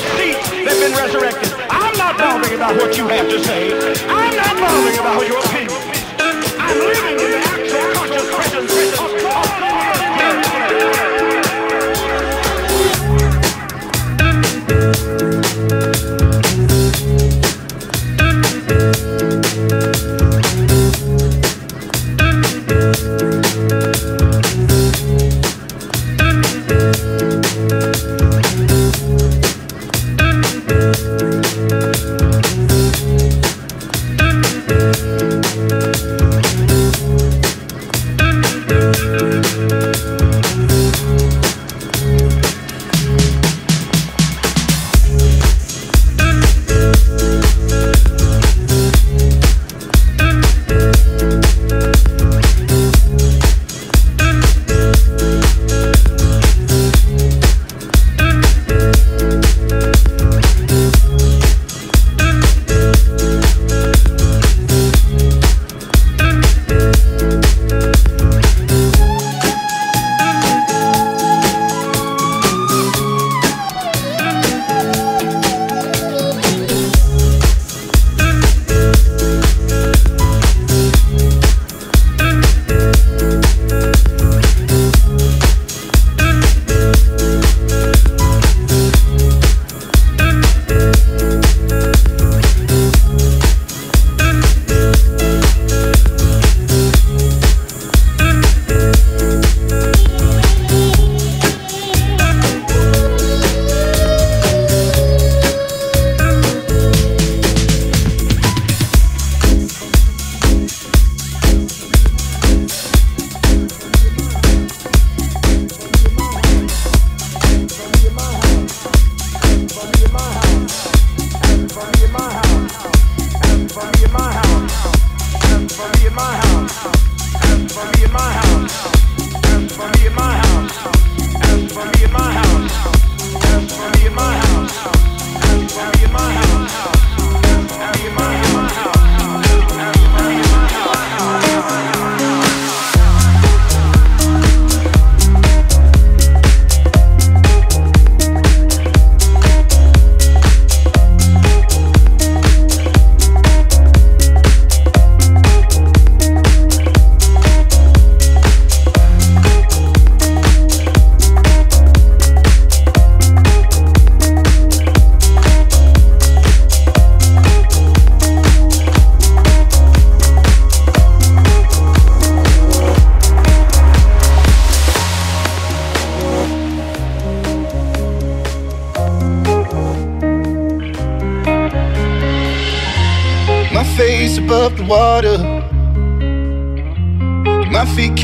their seats, they've been resurrected. I'm not bothering about what you have to say. I'm not bothering about your opinion. I'm living in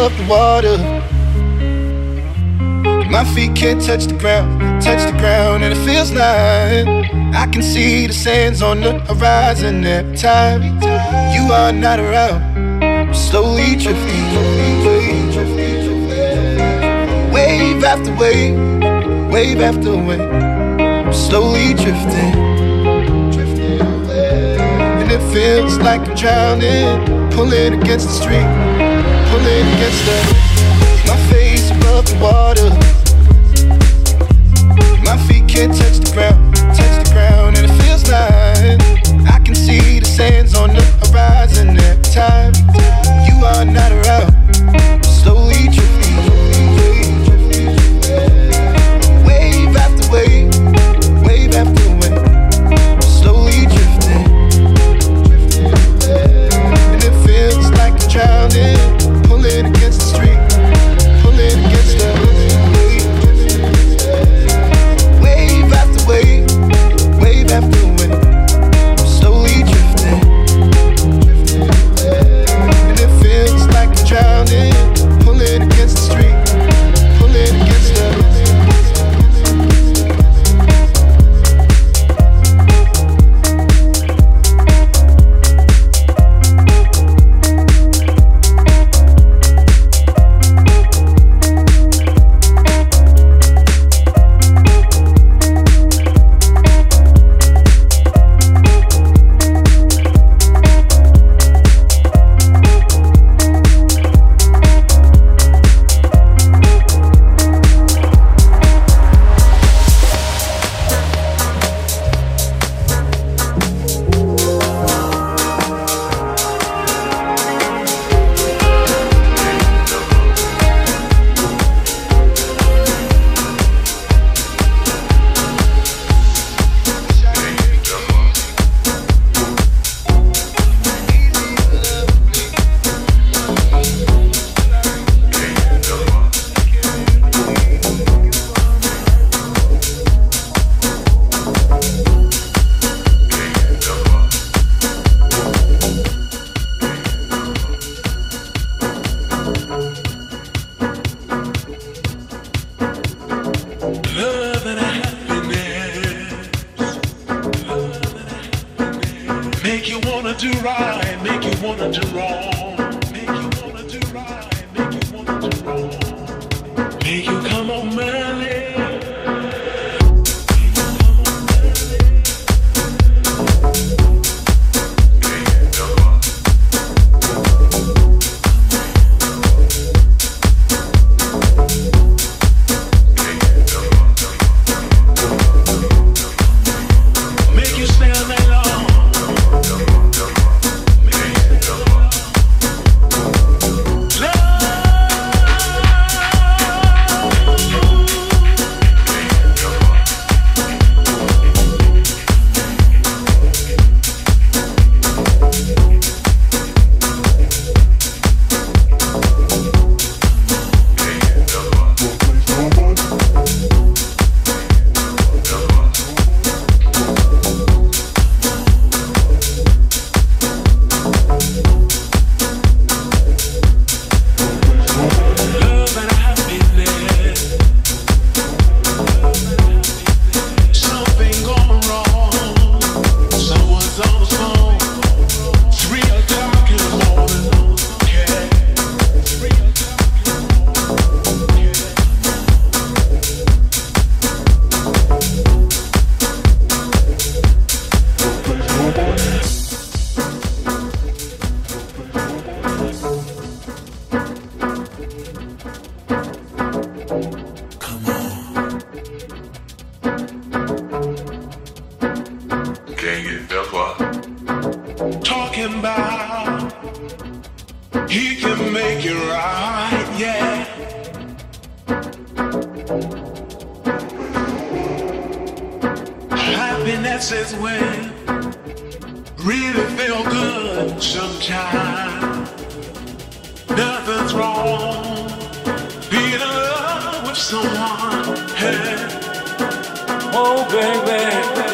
Up the water. My feet can't touch the ground, touch the ground, and it feels like I can see the sands on the horizon every time you are not around. I'm slowly drifting, wave after wave, wave after wave. I'm slowly drifting, and it feels like I'm drowning, pulling against the street against the. My face above the water. My feet can't touch the ground, touch the ground, and it feels like I can see the sands on the horizon every time you are not around. Happiness is when really feel good sometimes. Nothing's wrong being in love with someone. Hey. Oh, baby.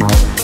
Bye.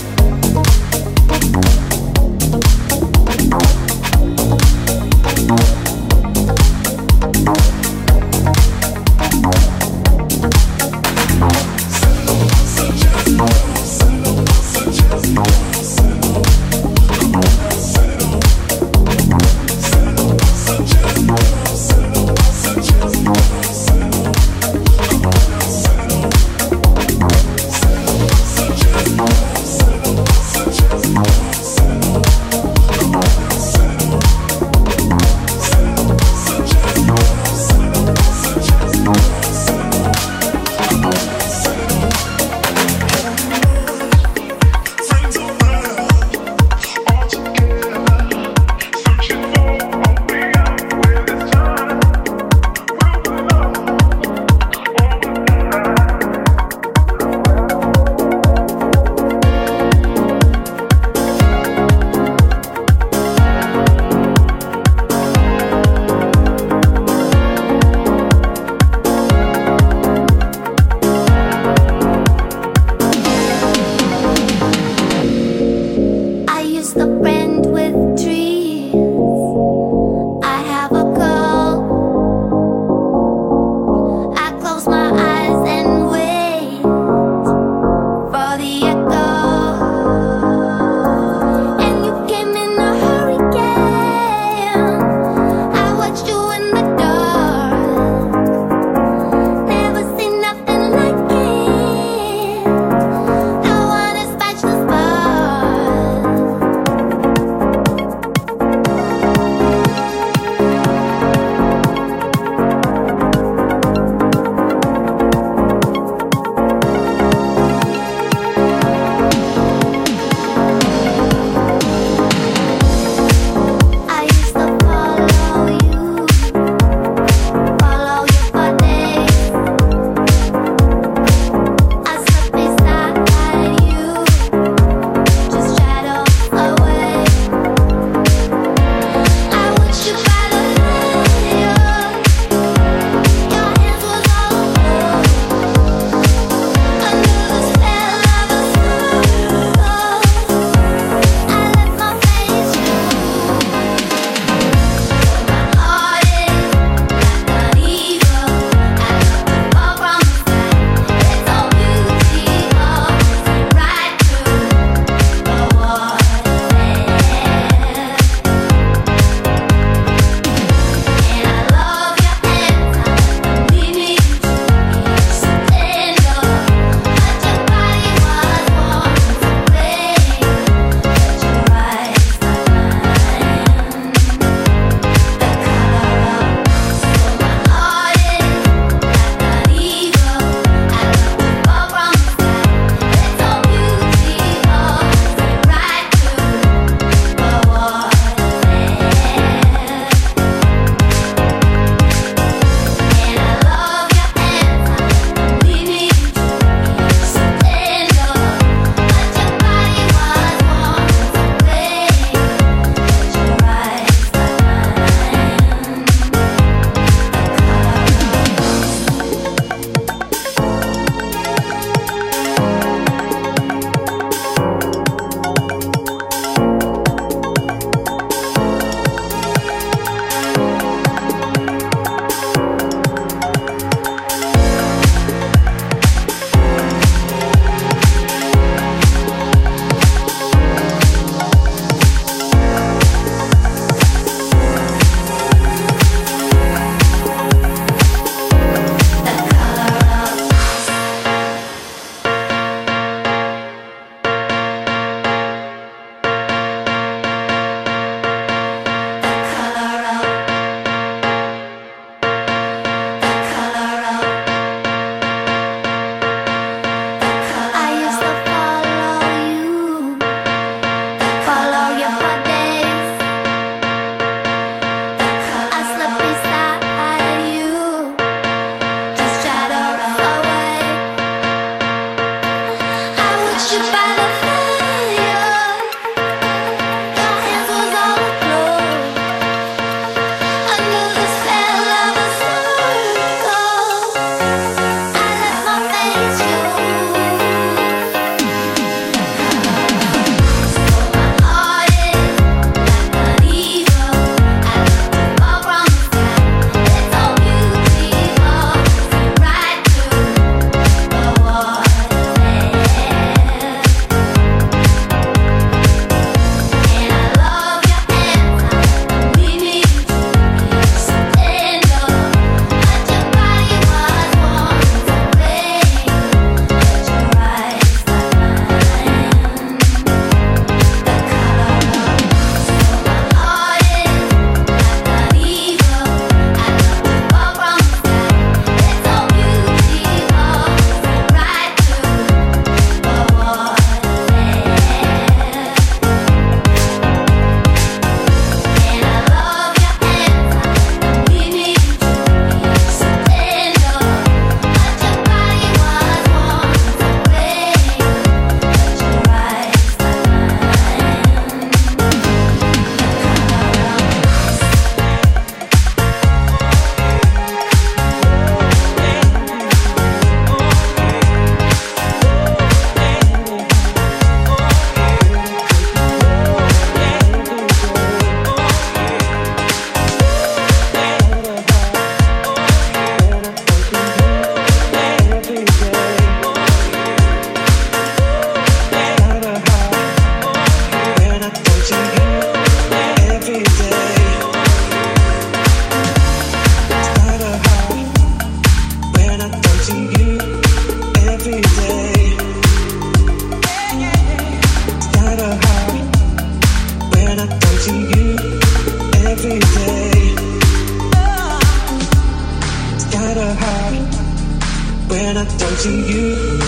when I talk to you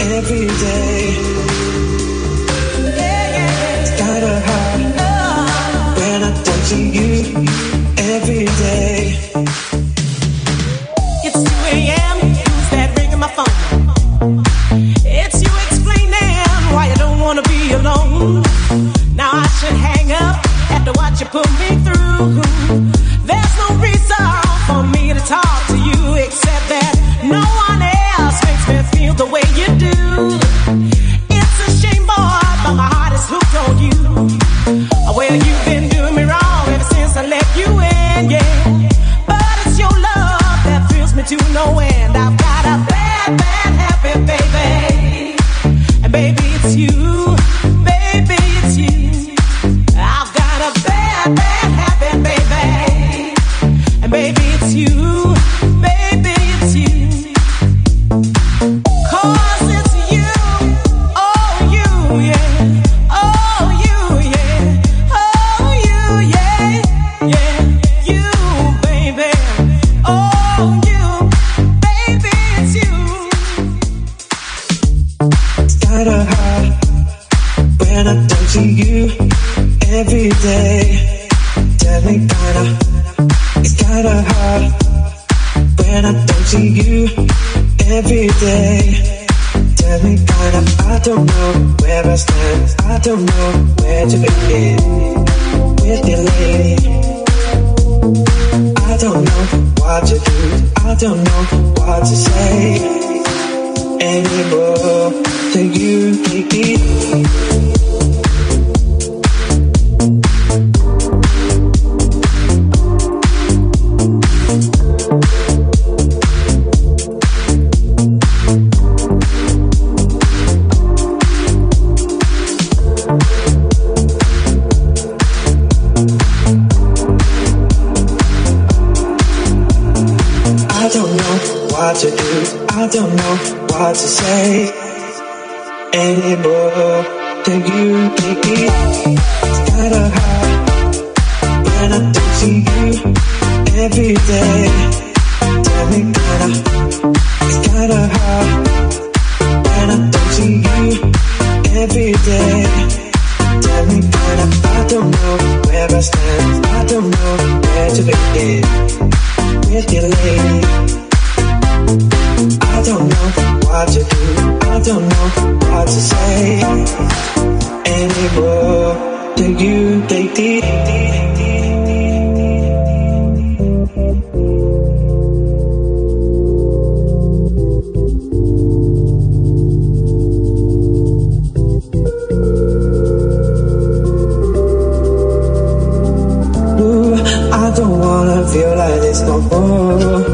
every day. what to say anymore Can you, baby. It's kinda hard when I don't see you every day. Tell me, kinda, it's kinda hard when I don't see you every day. Tell me, kinda, I don't know where I stand. I don't know where to begin with your lady. I don't know what to do. I don't know what to say anymore. You? I don't wanna feel like this no more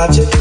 project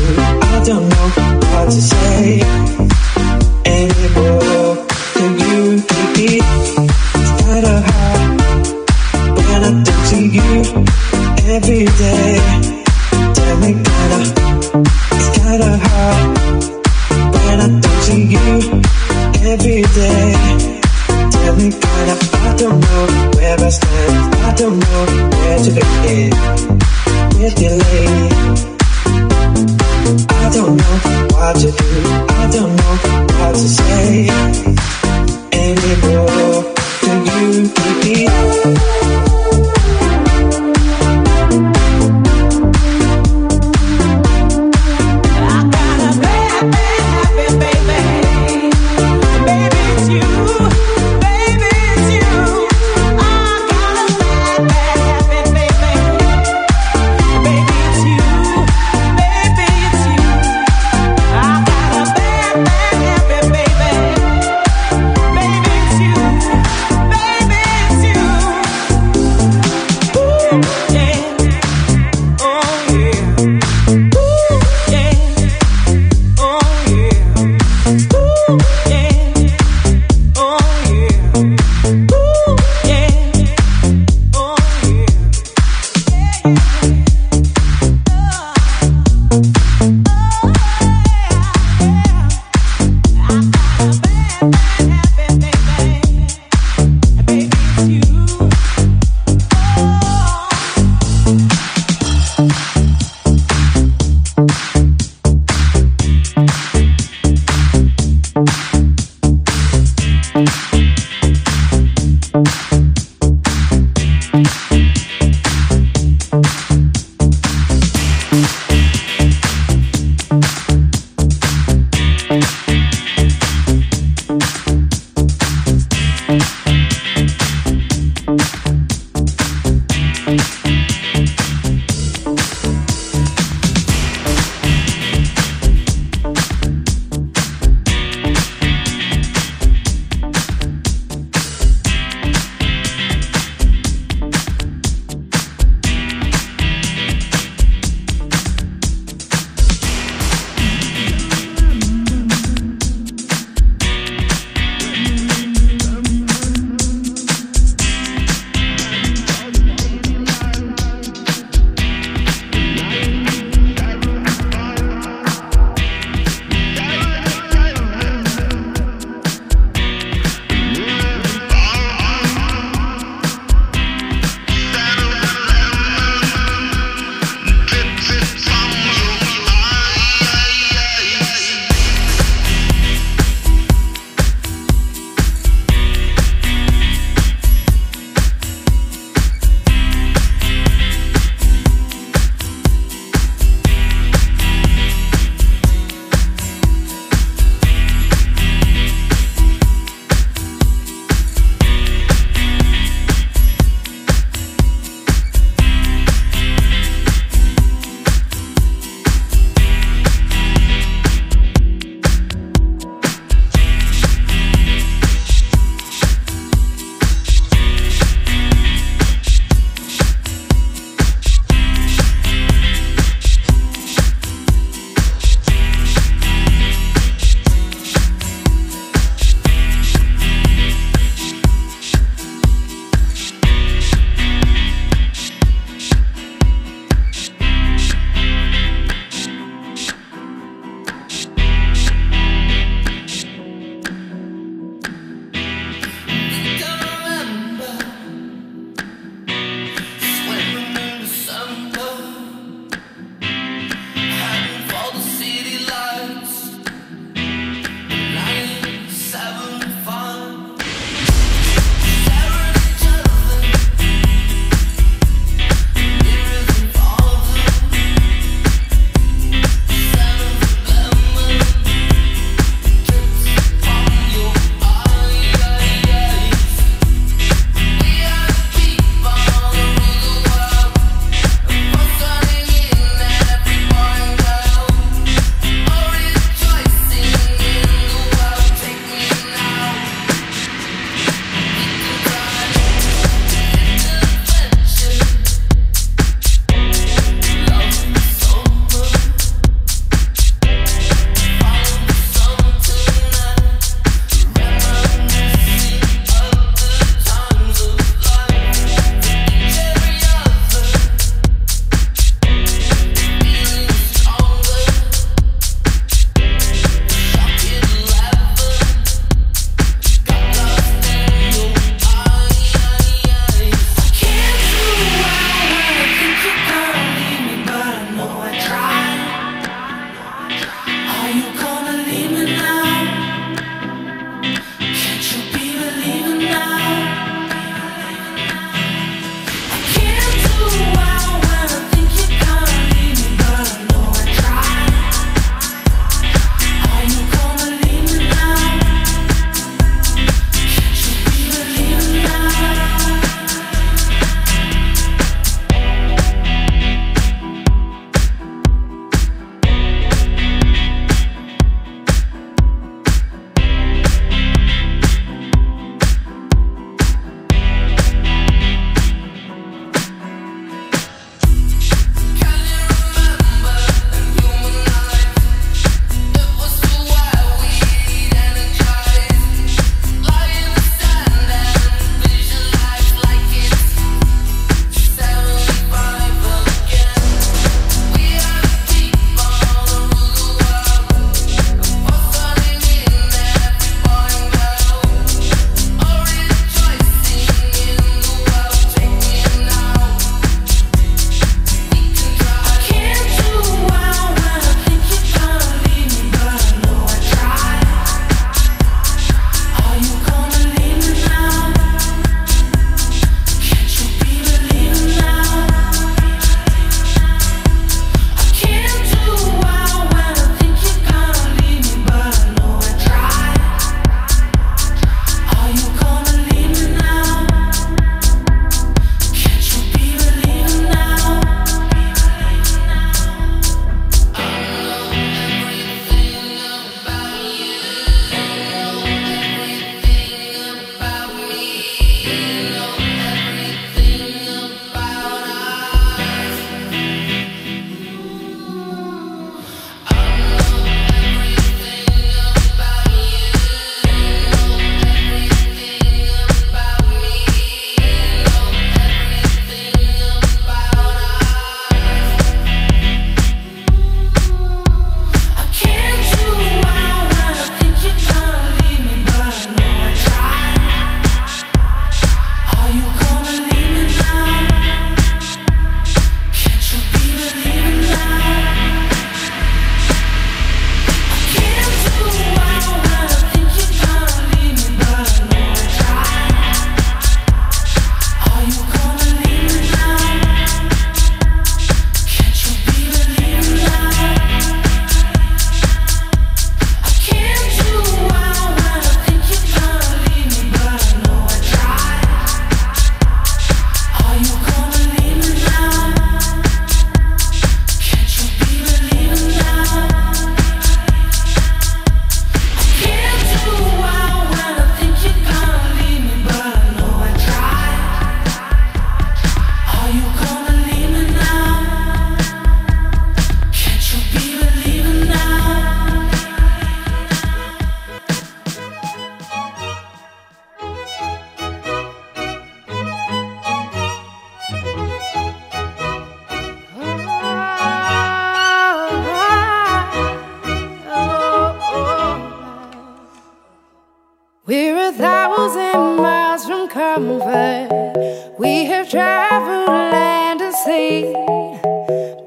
We have traveled land and sea,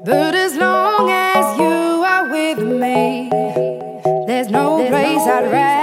but as long as you are with me, there's no there's place no I'd rather.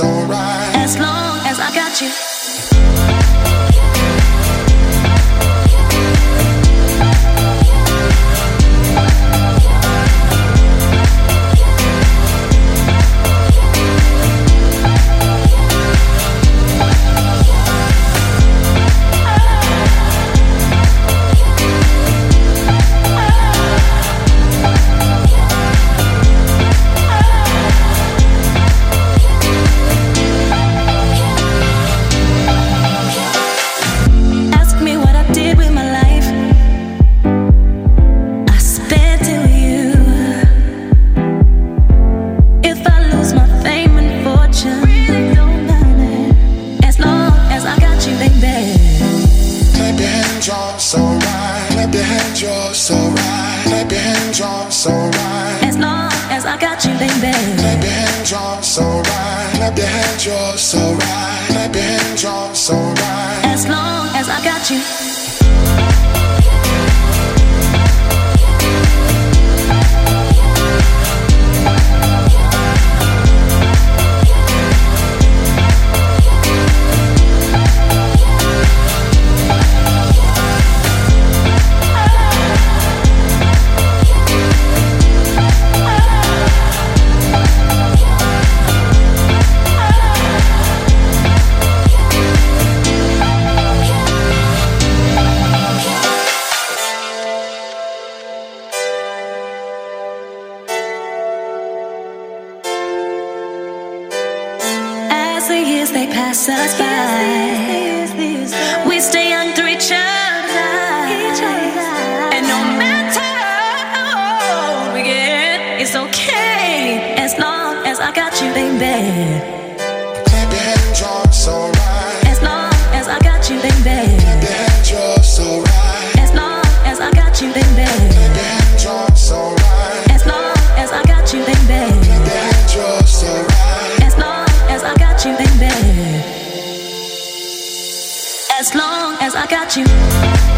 alright. As long as I got you. As long as I got you.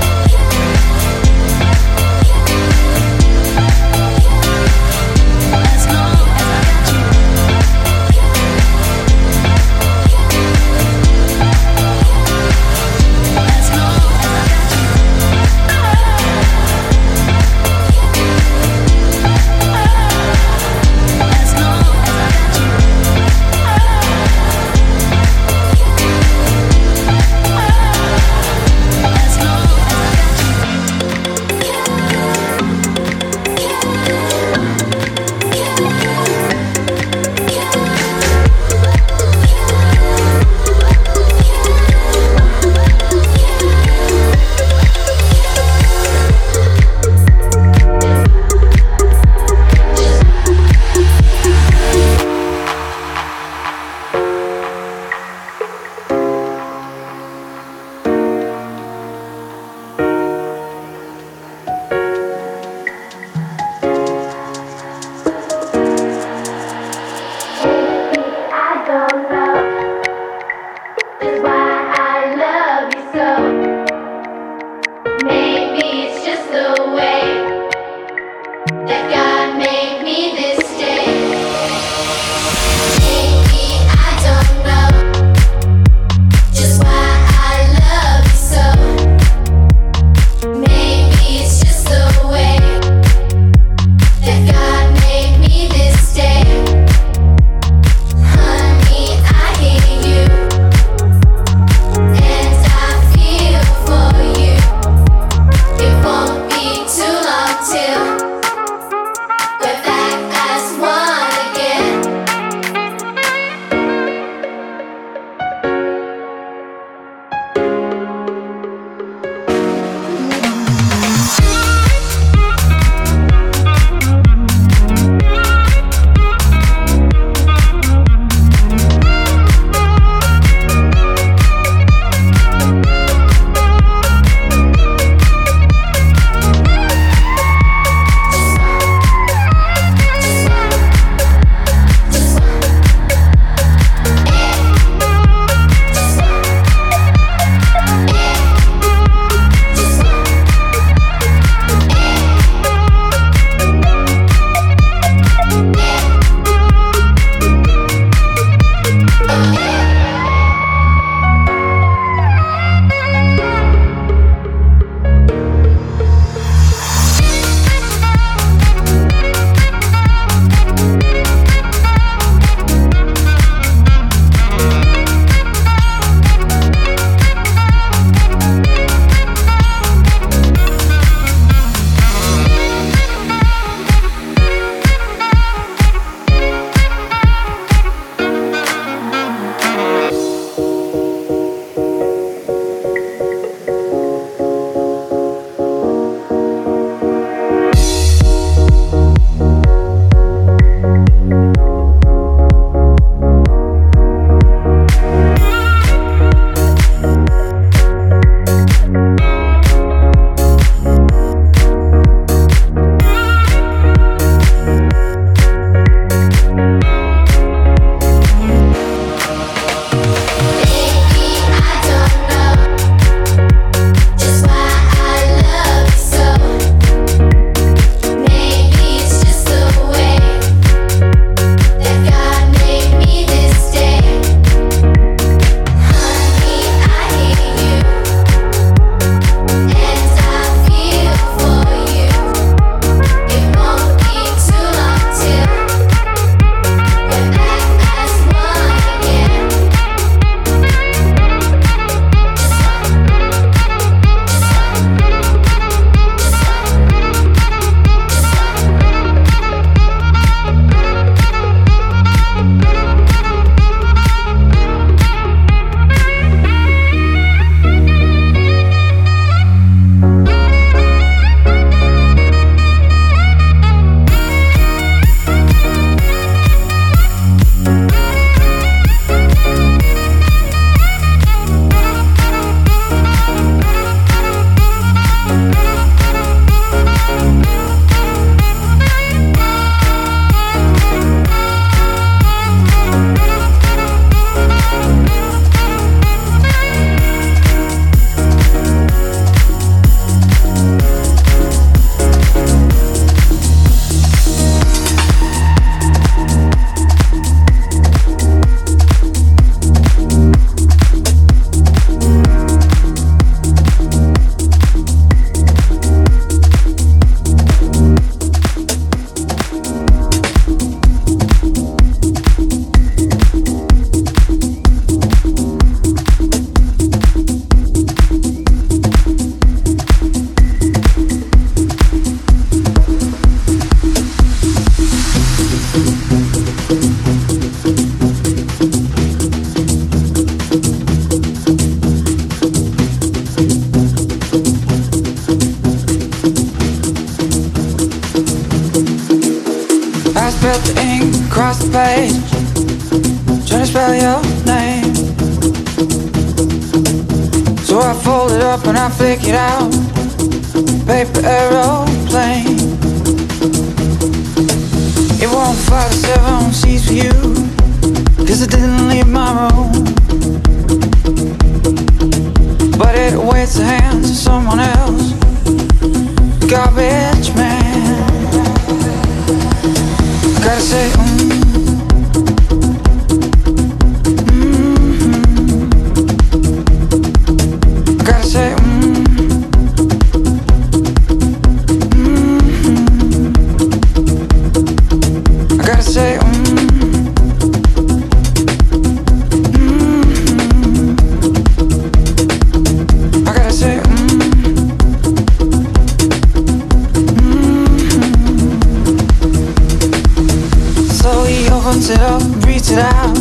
opens it up and reads it out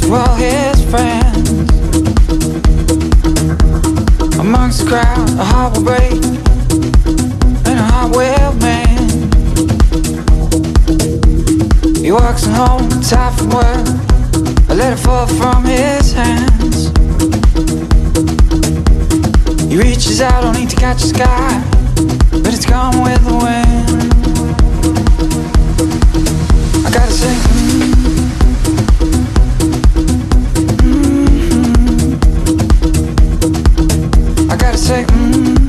to all his friends. Amongst the crowd, a heart will break and a heart will mend. He walks home, tired from work, a letter fall from his hands. He reaches out, only to catch the sky, but it's gone with the wind. Mm-hmm. I gotta say, mm.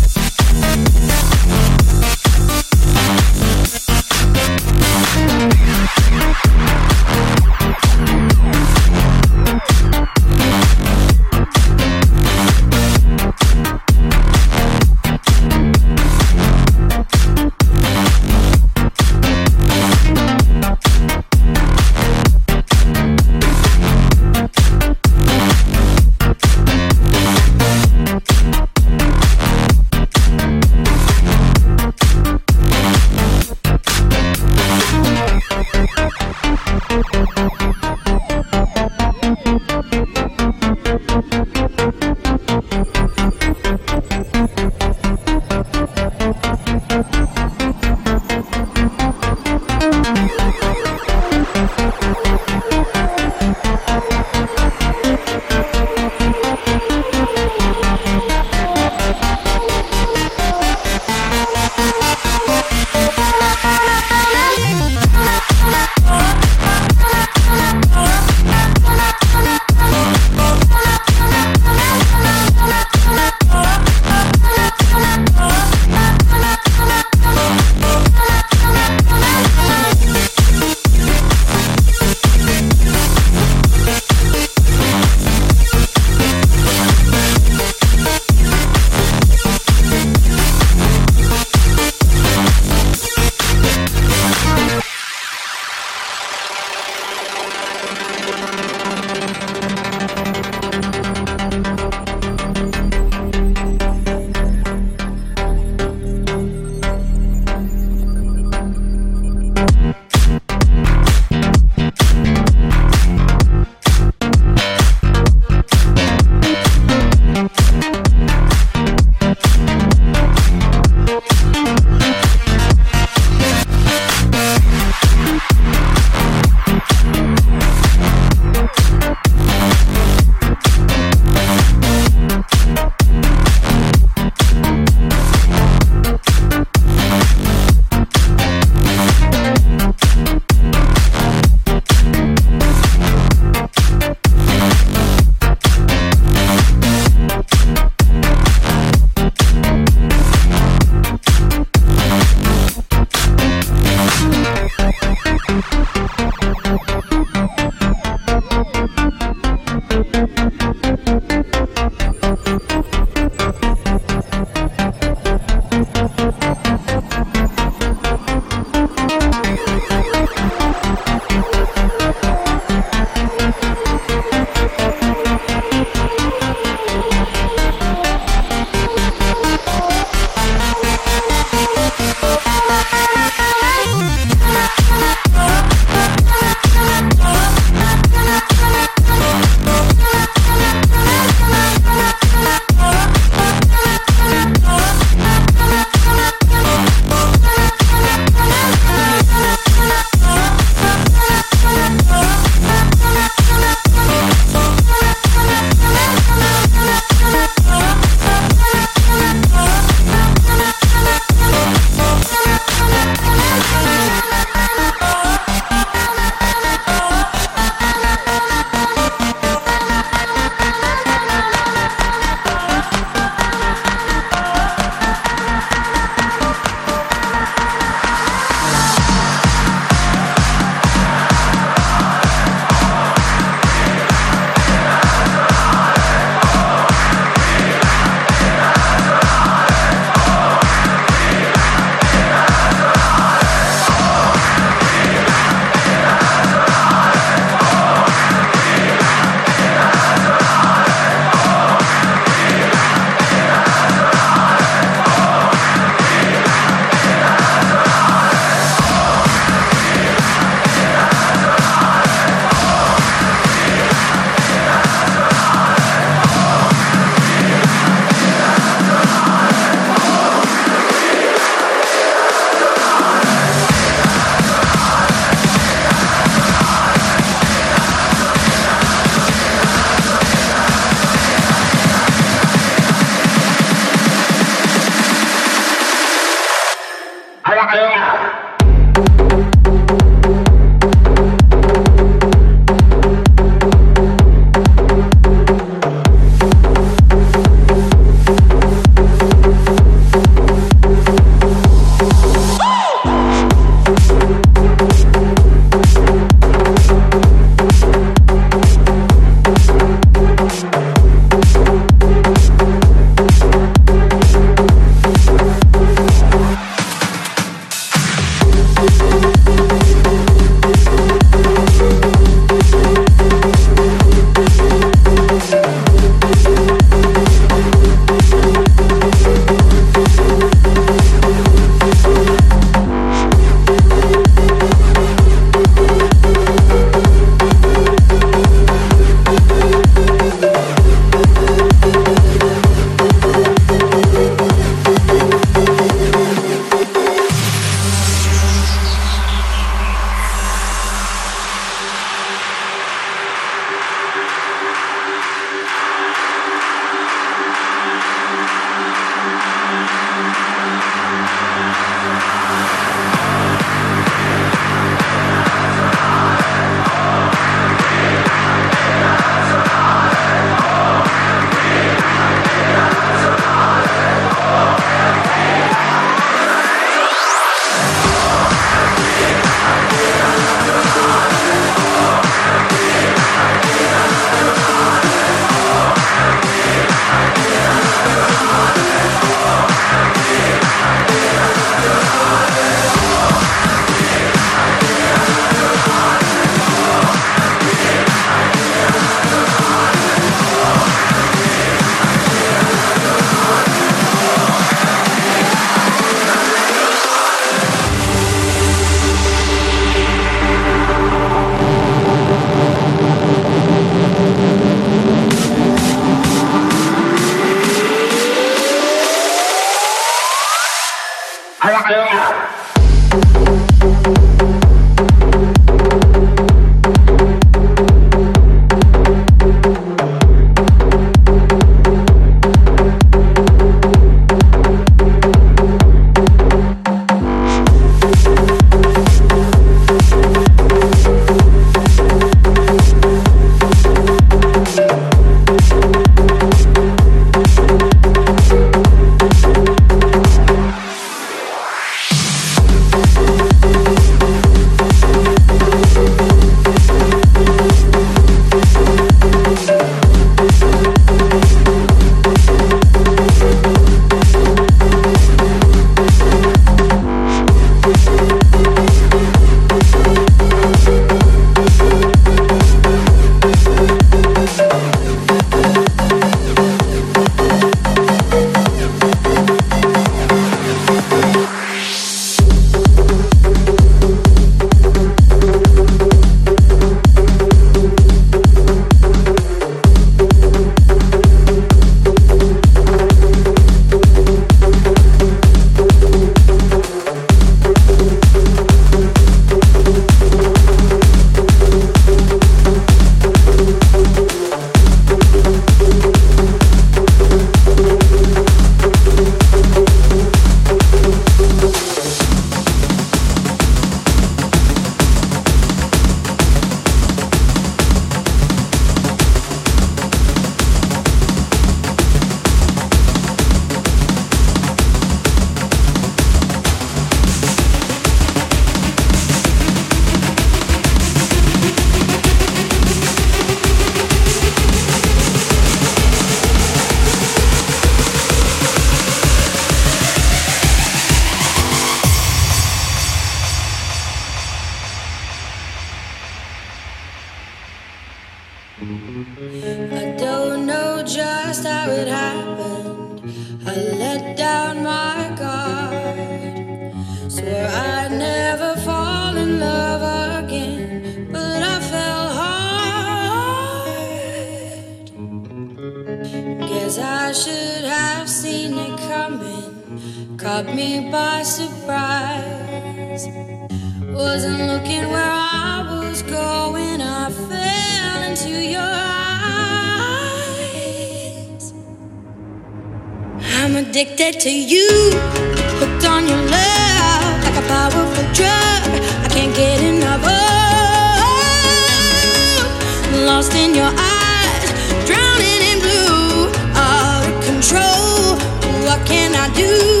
I do?